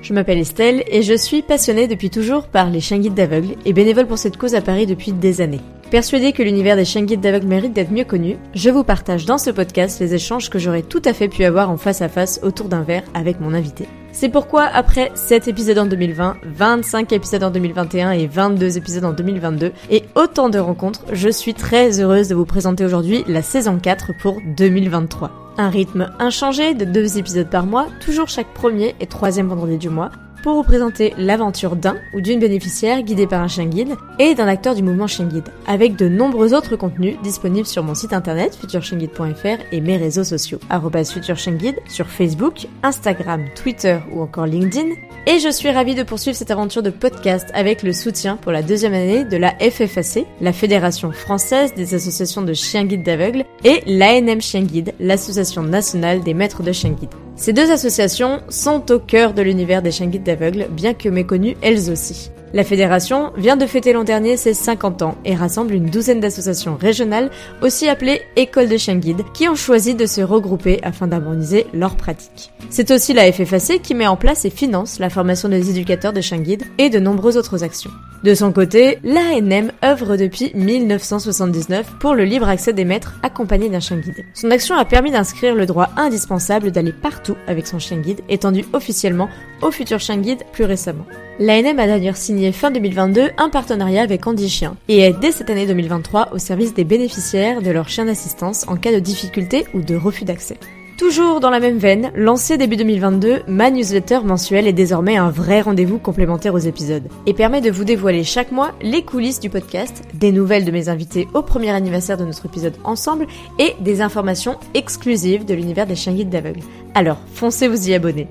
Je m'appelle Estelle et je suis passionnée depuis toujours par les chiens guides d'aveugles et bénévole pour cette cause à Paris depuis des années. Persuadée que l'univers des chiens guides d'aveugles mérite d'être mieux connu, je vous partage dans ce podcast les échanges que j'aurais tout à fait pu avoir en face à face autour d'un verre avec mon invité. C'est pourquoi après 7 épisodes en 2020, 25 épisodes en 2021 et 22 épisodes en 2022 et autant de rencontres, je suis très heureuse de vous présenter aujourd'hui la saison 4 pour 2023. Un rythme inchangé de deux épisodes par mois, toujours chaque premier et troisième vendredi du mois, pour vous présenter l'aventure d'un ou d'une bénéficiaire guidée par un chien guide et d'un acteur du mouvement chien guide, avec de nombreux autres contenus disponibles sur mon site internet futurchienguide.fr et mes réseaux sociaux @futurchienguide sur Facebook, Instagram, Twitter ou encore LinkedIn. Et je suis ravie de poursuivre cette aventure de podcast avec le soutien pour la deuxième année de la FFAC, la Fédération française des associations de chiens guides d'aveugles, et l'ANM Chien Guide, l'association nationale des maîtres de chiens guides. Ces deux associations sont au cœur de l'univers des chiens guides d'aveugles, bien que méconnues elles aussi. La fédération vient de fêter l'an dernier ses 50 ans et rassemble une douzaine d'associations régionales, aussi appelées écoles de chiens qui ont choisi de se regrouper afin d'harmoniser leurs pratiques. C'est aussi la FFAC qui met en place et finance la formation des éducateurs de chiens et de nombreuses autres actions. De son côté, l'ANM œuvre depuis 1979 pour le libre accès des maîtres accompagnés d'un chien guide. Son action a permis d'inscrire le droit indispensable d'aller partout avec son chien guide, étendu officiellement au futur chien guide plus récemment. L'ANM a d'ailleurs signé fin 2022 un partenariat avec Andy Chien et est dès cette année 2023 au service des bénéficiaires de leur chien d'assistance en cas de difficulté ou de refus d'accès. Toujours dans la même veine, lancé début 2022, ma newsletter mensuelle est désormais un vrai rendez-vous complémentaire aux épisodes et permet de vous dévoiler chaque mois les coulisses du podcast, des nouvelles de mes invités au premier anniversaire de notre épisode ensemble et des informations exclusives de l'univers des chiens guides d'aveugles. Alors, foncez vous y abonner.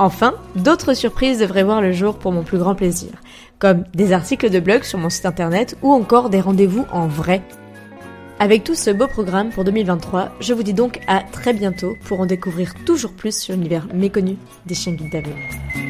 Enfin, d'autres surprises devraient voir le jour pour mon plus grand plaisir, comme des articles de blog sur mon site internet ou encore des rendez-vous en vrai. Avec tout ce beau programme pour 2023, je vous dis donc à très bientôt pour en découvrir toujours plus sur l'univers méconnu des chiens guides d'aveugles.